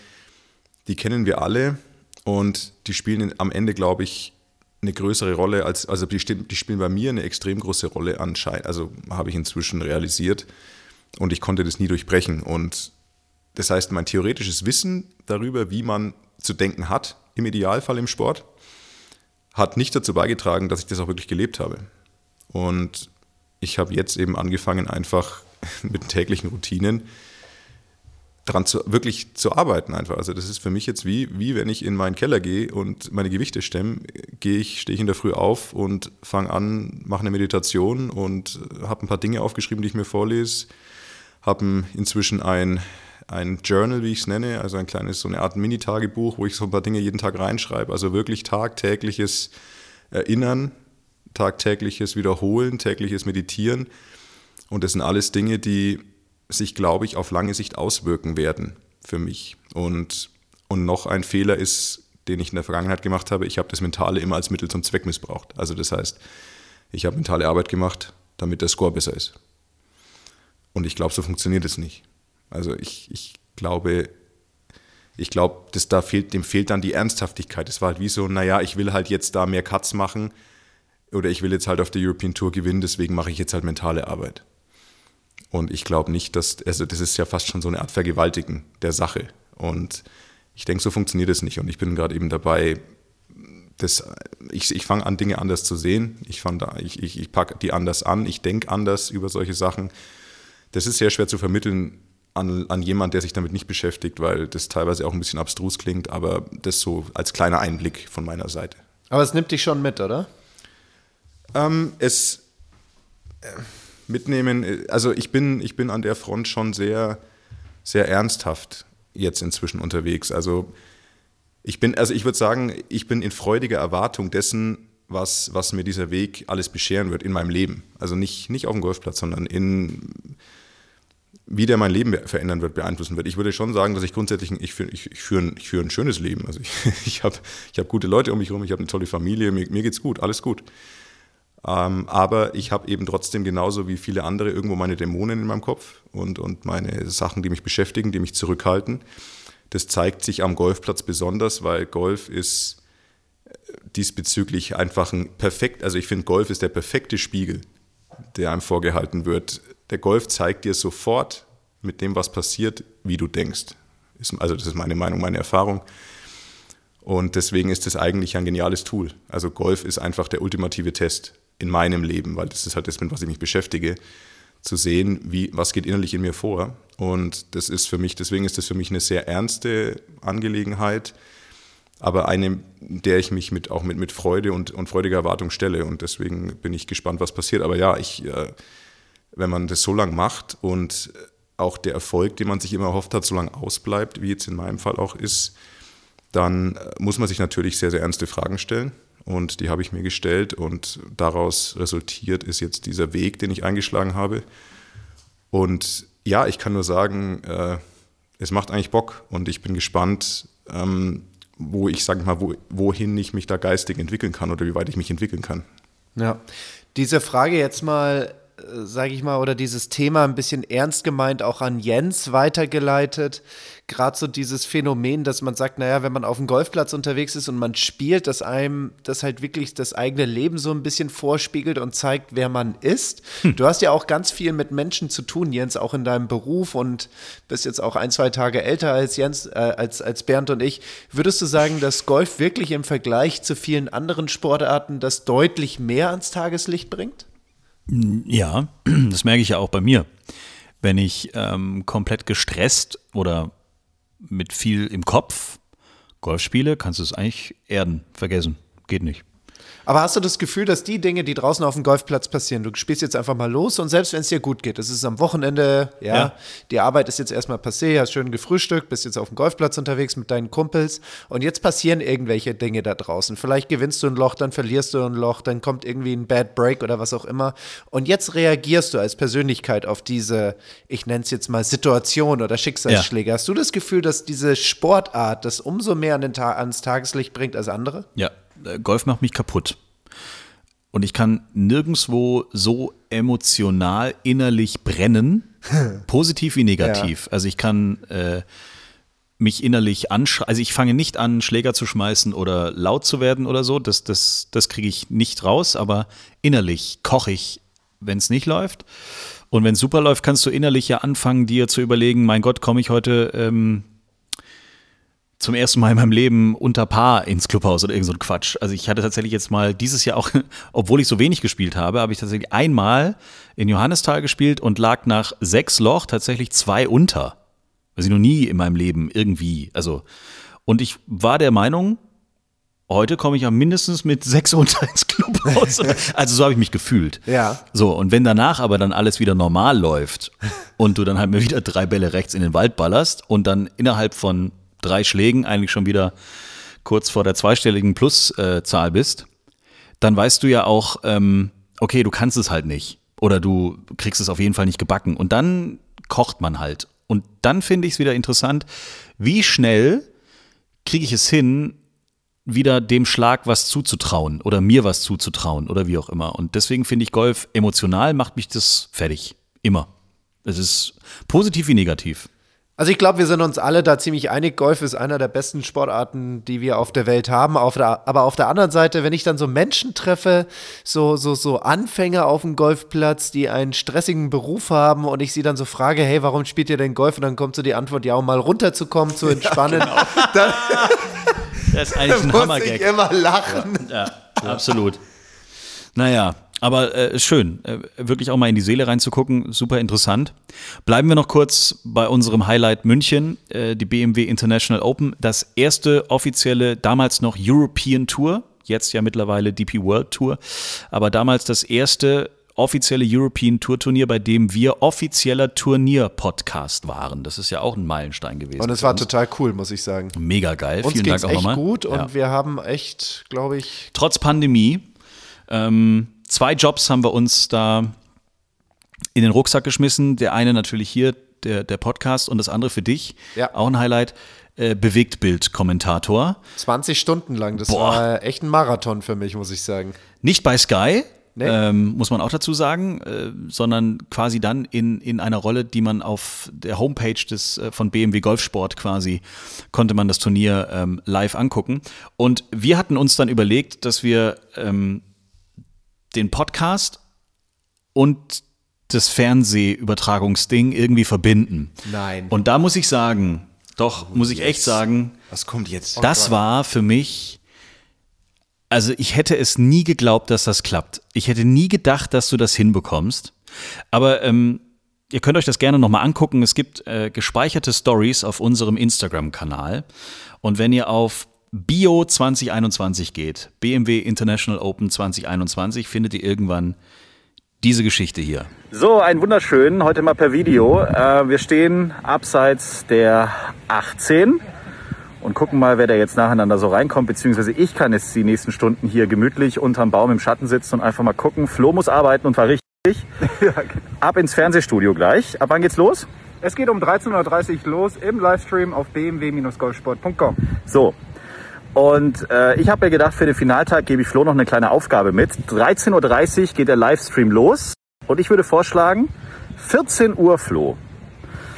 die kennen wir alle und die spielen am Ende, glaube ich, eine größere Rolle als, also die, die spielen bei mir eine extrem große Rolle anscheinend, also habe ich inzwischen realisiert und ich konnte das nie durchbrechen und das heißt, mein theoretisches Wissen darüber, wie man zu denken hat, im Idealfall im Sport, hat nicht dazu beigetragen, dass ich das auch wirklich gelebt habe. Und ich habe jetzt eben angefangen, einfach mit täglichen Routinen dran zu, wirklich zu arbeiten einfach. Also das ist für mich jetzt wie, wie wenn ich in meinen Keller gehe und meine Gewichte stemme, gehe ich, stehe ich in der Früh auf und fange an, mache eine Meditation und habe ein paar Dinge aufgeschrieben, die ich mir vorlese, habe inzwischen ein, ein Journal, wie ich es nenne, also ein kleines, so eine Art Mini-Tagebuch, wo ich so ein paar Dinge jeden Tag reinschreibe, also wirklich tagtägliches Erinnern, tagtägliches Wiederholen, tägliches Meditieren. Und das sind alles Dinge, die sich, glaube ich, auf lange Sicht auswirken werden für mich. Und, und noch ein Fehler ist, den ich in der Vergangenheit gemacht habe, ich habe das Mentale immer als Mittel zum Zweck missbraucht. Also das heißt, ich habe mentale Arbeit gemacht, damit der Score besser ist. Und ich glaube, so funktioniert es nicht. Also ich, ich glaube, ich glaube, dass da fehlt, dem fehlt dann die Ernsthaftigkeit. Es war halt wie so, naja, ich will halt jetzt da mehr Cuts machen oder ich will jetzt halt auf der European Tour gewinnen, deswegen mache ich jetzt halt mentale Arbeit. Und ich glaube nicht, dass, also das ist ja fast schon so eine Art Vergewaltigen der Sache. Und ich denke, so funktioniert es nicht. Und ich bin gerade eben dabei, das, ich, ich fange an, Dinge anders zu sehen. Ich, fang da, ich, ich, ich packe die anders an. Ich denke anders über solche Sachen. Das ist sehr schwer zu vermitteln an, an jemand, der sich damit nicht beschäftigt, weil das teilweise auch ein bisschen abstrus klingt. Aber das so als kleiner Einblick von meiner Seite. Aber es nimmt dich schon mit, oder? Ähm, es äh, mitnehmen, also ich bin, ich bin an der Front schon sehr, sehr ernsthaft jetzt inzwischen unterwegs. Also ich bin, also ich würde sagen, ich bin in freudiger Erwartung dessen, was, was mir dieser Weg alles bescheren wird in meinem Leben. Also nicht, nicht auf dem Golfplatz, sondern in wie der mein Leben verändern wird, beeinflussen wird. Ich würde schon sagen, dass ich grundsätzlich, ich führe ich, ich führe ein, ich führe ein schönes Leben. Also ich, ich habe ich hab gute Leute um mich herum, ich habe eine tolle Familie, mir, mir geht's gut, alles gut. Ähm, aber ich habe eben trotzdem genauso wie viele andere irgendwo meine Dämonen in meinem Kopf und, und meine Sachen, die mich beschäftigen, die mich zurückhalten. Das zeigt sich am Golfplatz besonders, weil Golf ist diesbezüglich einfach ein perfekt, also ich finde Golf ist der perfekte Spiegel, der einem vorgehalten wird. Der Golf zeigt dir sofort mit dem, was passiert, wie du denkst. Also das ist meine Meinung, meine Erfahrung. Und deswegen ist es eigentlich ein geniales Tool. Also Golf ist einfach der ultimative Test in meinem Leben, weil das ist halt das, mit was ich mich beschäftige, zu sehen, wie, was geht innerlich in mir vor. Und das ist für mich, deswegen ist das für mich eine sehr ernste Angelegenheit, aber eine, der ich mich mit, auch mit, mit Freude und, und freudiger Erwartung stelle. Und deswegen bin ich gespannt, was passiert. Aber ja, ich, äh, wenn man das so lang macht und auch der Erfolg, den man sich immer erhofft hat, so lange ausbleibt, wie jetzt in meinem Fall auch ist, dann muss man sich natürlich sehr, sehr ernste Fragen stellen. Und die habe ich mir gestellt und daraus resultiert ist jetzt dieser Weg, den ich eingeschlagen habe. Und ja, ich kann nur sagen, äh, es macht eigentlich Bock und ich bin gespannt, ähm, wo ich, sage mal, wo, wohin ich mich da geistig entwickeln kann oder wie weit ich mich entwickeln kann. Ja, diese Frage jetzt mal, sage ich mal, oder dieses Thema ein bisschen ernst gemeint auch an Jens weitergeleitet. Gerade so dieses Phänomen, dass man sagt, naja, wenn man auf dem Golfplatz unterwegs ist und man spielt, dass einem das halt wirklich das eigene Leben so ein bisschen vorspiegelt und zeigt, wer man ist. Hm. Du hast ja auch ganz viel mit Menschen zu tun, Jens, auch in deinem Beruf und bist jetzt auch ein, zwei Tage älter als Jens, äh, als, als Bernd und ich. Würdest du sagen, dass Golf wirklich im Vergleich zu vielen anderen Sportarten das deutlich mehr ans Tageslicht bringt? Ja, das merke ich ja auch bei mir. Wenn ich ähm, komplett gestresst oder mit viel im Kopf Golf spiele, kannst du es eigentlich erden, vergessen. Geht nicht. Aber hast du das Gefühl, dass die Dinge, die draußen auf dem Golfplatz passieren, du spielst jetzt einfach mal los und selbst wenn es dir gut geht, es ist am Wochenende, ja, Ja. die Arbeit ist jetzt erstmal passé, hast schön gefrühstückt, bist jetzt auf dem Golfplatz unterwegs mit deinen Kumpels und jetzt passieren irgendwelche Dinge da draußen. Vielleicht gewinnst du ein Loch, dann verlierst du ein Loch, dann kommt irgendwie ein Bad Break oder was auch immer. Und jetzt reagierst du als Persönlichkeit auf diese, ich nenne es jetzt mal Situation oder Schicksalsschläge. Hast du das Gefühl, dass diese Sportart das umso mehr an den Ta ans Tageslicht bringt als andere? Ja, Golf macht mich kaputt. Und ich kann nirgendwo so emotional innerlich brennen, positiv wie negativ. Also ich kann äh, mich innerlich anschreien, also ich fange nicht an, Schläger zu schmeißen oder laut zu werden oder so, das, das, das kriege ich nicht raus, aber innerlich koche ich, wenn es nicht läuft. Und wenn es super läuft, kannst du innerlich ja anfangen, dir zu überlegen, mein Gott, komme ich heute ähm, zum ersten Mal in meinem Leben unter Paar ins Clubhaus oder irgend so ein Quatsch. Also ich hatte tatsächlich jetzt mal dieses Jahr auch, obwohl ich so wenig gespielt habe, habe ich tatsächlich einmal in Johannisthal gespielt und lag nach sechs Loch tatsächlich zwei unter. Also ich noch nie in meinem Leben irgendwie. Also, und ich war der Meinung, heute komme ich ja mindestens mit sechs unter ins Clubhaus. Also so habe ich mich gefühlt. Ja. So, und wenn danach aber dann alles wieder normal läuft und du dann halt mir wieder drei Bälle rechts in den Wald ballerst und dann innerhalb von drei Schlägen eigentlich schon wieder kurz vor der zweistelligen Pluszahl bist, dann weißt du ja auch, ähm, okay, du kannst es halt nicht. Oder du kriegst es auf jeden Fall nicht gebacken. Und dann kocht man halt. Und dann finde ich es wieder interessant, wie schnell kriege ich es hin, wieder dem Schlag was zuzutrauen oder mir was zuzutrauen oder wie auch immer. Und deswegen finde ich Golf emotional macht mich das fertig. Immer. Es ist positiv wie negativ. Also ich glaube, wir sind uns alle da ziemlich einig. Golf ist einer der besten Sportarten, die wir auf der Welt haben. Auf der, aber auf der anderen Seite, wenn ich dann so Menschen treffe, so, so, so Anfänger auf dem Golfplatz, die einen stressigen Beruf haben und ich sie dann so frage, hey, warum spielt ihr denn Golf? Und dann kommt so die Antwort, ja, um mal runterzukommen, zu entspannen. dann Das ist eigentlich ein muss Hammergag. ich immer lachen. Ja, absolut. Naja, aber äh, schön, äh, wirklich auch mal in die Seele reinzugucken, super interessant. Bleiben wir noch kurz bei unserem Highlight München, äh, die BMW International Open, das erste offizielle, damals noch European Tour, jetzt ja mittlerweile DP World Tour, aber damals das erste offizielle European Tour Turnier, bei dem wir offizieller Turnier-Podcast waren. Das ist ja auch ein Meilenstein gewesen. Und es war total cool, muss ich sagen. Mega geil. Uns Vielen Dank auch echt nochmal. gut und Ja. wir haben echt, glaube ich, trotz Pandemie. Ähm, zwei Jobs haben wir uns da in den Rucksack geschmissen. Der eine natürlich hier, der, der Podcast, und das andere für dich. Ja. Auch ein Highlight. Äh, Bewegtbild-Kommentator. 20 Stunden lang. Das Boah. war echt ein Marathon für mich, muss ich sagen. Nicht bei Sky, Nee. ähm, muss man auch dazu sagen, äh, sondern quasi dann in, in einer Rolle, die man auf der Homepage des, äh, von BMW Golfsport quasi, konnte man das Turnier ähm, live angucken. Und wir hatten uns dann überlegt, dass wir ähm, den Podcast und das Fernsehübertragungsding irgendwie verbinden. Nein. Und da muss ich sagen, doch, muss ich echt sagen, Was kommt jetzt? das war für mich, also ich hätte es nie geglaubt, dass das klappt. Ich hätte nie gedacht, dass du das hinbekommst. Aber ähm, ihr könnt euch das gerne nochmal angucken. Es gibt äh, gespeicherte Stories auf unserem Instagram-Kanal. Und wenn ihr auf Bio 2021 geht, BMW International Open 2021, findet ihr irgendwann diese Geschichte hier. So, ein wunderschön, heute mal per Video. Äh, wir stehen abseits der 18 und gucken mal, wer da jetzt nacheinander so reinkommt, beziehungsweise ich kann jetzt die nächsten Stunden hier gemütlich unterm Baum im Schatten sitzen und einfach mal gucken. Flo muss arbeiten und war richtig. Ab ins Fernsehstudio gleich. Ab wann geht's los? Es geht um 13.30 Uhr los im Livestream auf bmw-golfsport.com. So. Und äh, ich habe mir gedacht, für den Finaltag gebe ich Flo noch eine kleine Aufgabe mit. 13.30 Uhr geht der Livestream los. Und ich würde vorschlagen, 14 Uhr, Flo.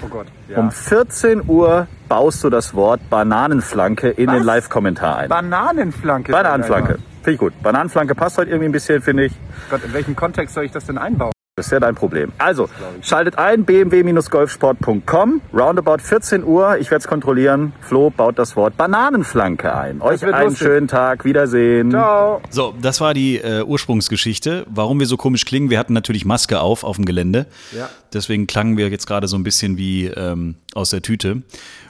Oh Gott. Um 14 Uhr baust du das Wort Bananenflanke in Was? den Live-Kommentar ein. Bananenflanke. Bananenflanke. Finde ich gut. Bananenflanke passt heute irgendwie ein bisschen, finde ich. Gott, in welchem Kontext soll ich das denn einbauen? Das ist ja dein Problem. Also, schaltet ein, bmw-golfsport.com, roundabout 14 Uhr. Ich werde es kontrollieren. Flo baut das Wort Bananenflanke ein. Euch wird einen lustig. schönen Tag. Wiedersehen. Ciao. So, das war die äh, Ursprungsgeschichte. Warum wir so komisch klingen, wir hatten natürlich Maske auf auf dem Gelände. Ja. Deswegen klangen wir jetzt gerade so ein bisschen wie ähm, aus der Tüte.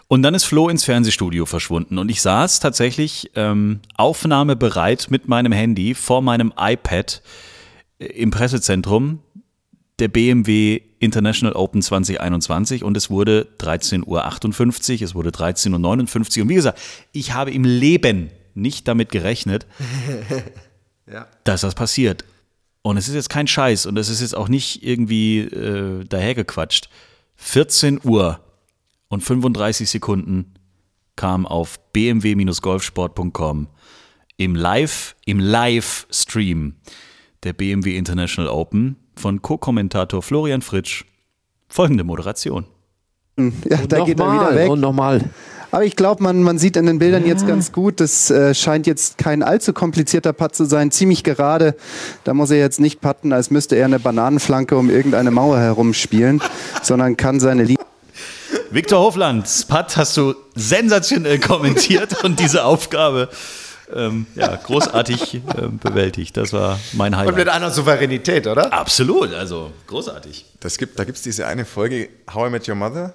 Und dann ist Flo ins Fernsehstudio verschwunden und ich saß tatsächlich ähm, aufnahmebereit mit meinem Handy vor meinem iPad äh, im Pressezentrum der BMW International Open 2021 und es wurde 13.58 Uhr, es wurde 13.59 Uhr und wie gesagt, ich habe im Leben nicht damit gerechnet, ja. dass das passiert. Und es ist jetzt kein Scheiß und es ist jetzt auch nicht irgendwie äh, dahergequatscht. 14 Uhr und 35 Sekunden kam auf bmw-golfsport.com im Live, im Livestream der BMW International Open von Co-Kommentator Florian Fritsch folgende Moderation. Ja, da geht er wieder weg. Und nochmal. Aber ich glaube, man, man sieht in den Bildern jetzt ganz gut, das äh, scheint jetzt kein allzu komplizierter Putt zu sein, ziemlich gerade. Da muss er jetzt nicht putten, als müsste er eine Bananenflanke um irgendeine Mauer herumspielen, sondern kann seine Linie. Viktor Hoflands Putt hast du sensationell kommentiert und diese Aufgabe ähm, ja, großartig ähm, bewältigt. Das war mein Highlight. Und mit einer Souveränität, oder? Absolut, also großartig. Das gibt, da gibt es diese eine Folge, How I Met Your Mother.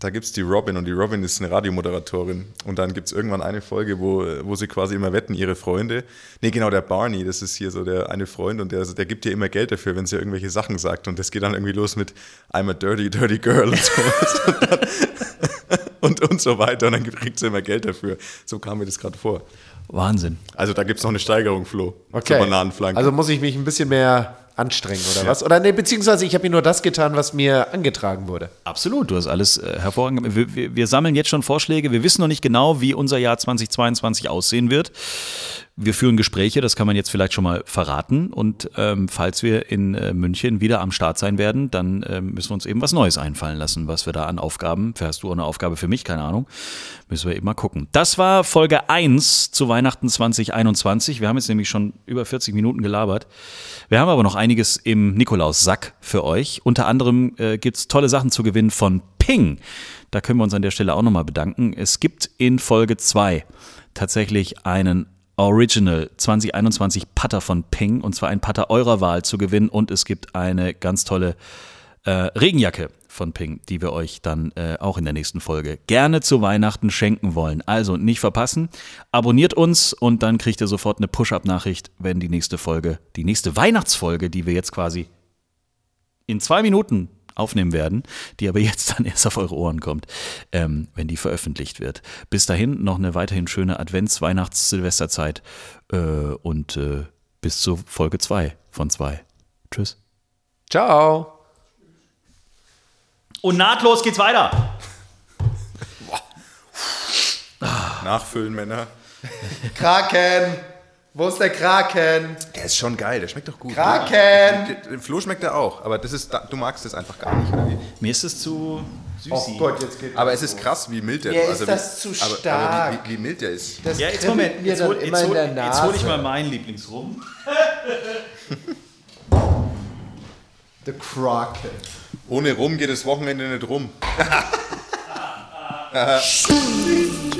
Da gibt es die Robin und die Robin ist eine Radiomoderatorin. Und dann gibt es irgendwann eine Folge, wo, wo sie quasi immer wetten, ihre Freunde. Nee, genau, der Barney, das ist hier so der eine Freund und der, der gibt ihr immer Geld dafür, wenn sie irgendwelche Sachen sagt. Und das geht dann irgendwie los mit I'm a dirty, dirty girl und dann, und, und so weiter. Und dann kriegt sie immer Geld dafür. So kam mir das gerade vor. Wahnsinn. Also da gibt es noch eine Steigerung, Flo. Okay. Zur Bananenflanke. Also muss ich mich ein bisschen mehr anstrengen oder was? Oder nee, beziehungsweise ich habe mir nur das getan, was mir angetragen wurde. Absolut, du hast alles äh, hervorragend. gemacht. Wir, wir, wir sammeln jetzt schon Vorschläge. Wir wissen noch nicht genau, wie unser Jahr 2022 aussehen wird. Wir führen Gespräche, das kann man jetzt vielleicht schon mal verraten. Und ähm, falls wir in äh, München wieder am Start sein werden, dann ähm, müssen wir uns eben was Neues einfallen lassen, was wir da an Aufgaben, hast du eine Aufgabe für mich, keine Ahnung, müssen wir eben mal gucken. Das war Folge 1 zu Weihnachten 2021. Wir haben jetzt nämlich schon über 40 Minuten gelabert. Wir haben aber noch einiges im Nikolaus-Sack für euch. Unter anderem äh, gibt es tolle Sachen zu gewinnen von Ping. Da können wir uns an der Stelle auch nochmal bedanken. Es gibt in Folge 2 tatsächlich einen Original 2021 Putter von Ping und zwar ein Putter eurer Wahl zu gewinnen und es gibt eine ganz tolle äh, Regenjacke von Ping, die wir euch dann äh, auch in der nächsten Folge gerne zu Weihnachten schenken wollen. Also nicht verpassen, abonniert uns und dann kriegt ihr sofort eine Push-Up-Nachricht, wenn die nächste Folge, die nächste Weihnachtsfolge, die wir jetzt quasi in zwei Minuten aufnehmen werden, die aber jetzt dann erst auf eure Ohren kommt, ähm, wenn die veröffentlicht wird. Bis dahin noch eine weiterhin schöne Advents-, Weihnachts-, Silvesterzeit äh, und äh, bis zur Folge 2 von 2. Tschüss. Ciao. Und nahtlos geht's weiter. Nachfüllen, Männer. Kraken. Wo ist der Kraken? Der ist schon geil, der schmeckt doch gut. Kraken! Der Flo schmeckt er auch, aber das ist, du magst es einfach gar nicht. Mir ist es zu süß. Oh Gott, jetzt geht Aber es ist krass, wie mild der Mir also ist das wie, zu aber, stark. Aber wie, wie, wie mild der ist. Das Ja, jetzt Moment, mir jetzt dann hol, immer jetzt, in hol, jetzt hol ich mal meinen Lieblingsrum. The Kraken. Ohne Rum geht das Wochenende nicht rum.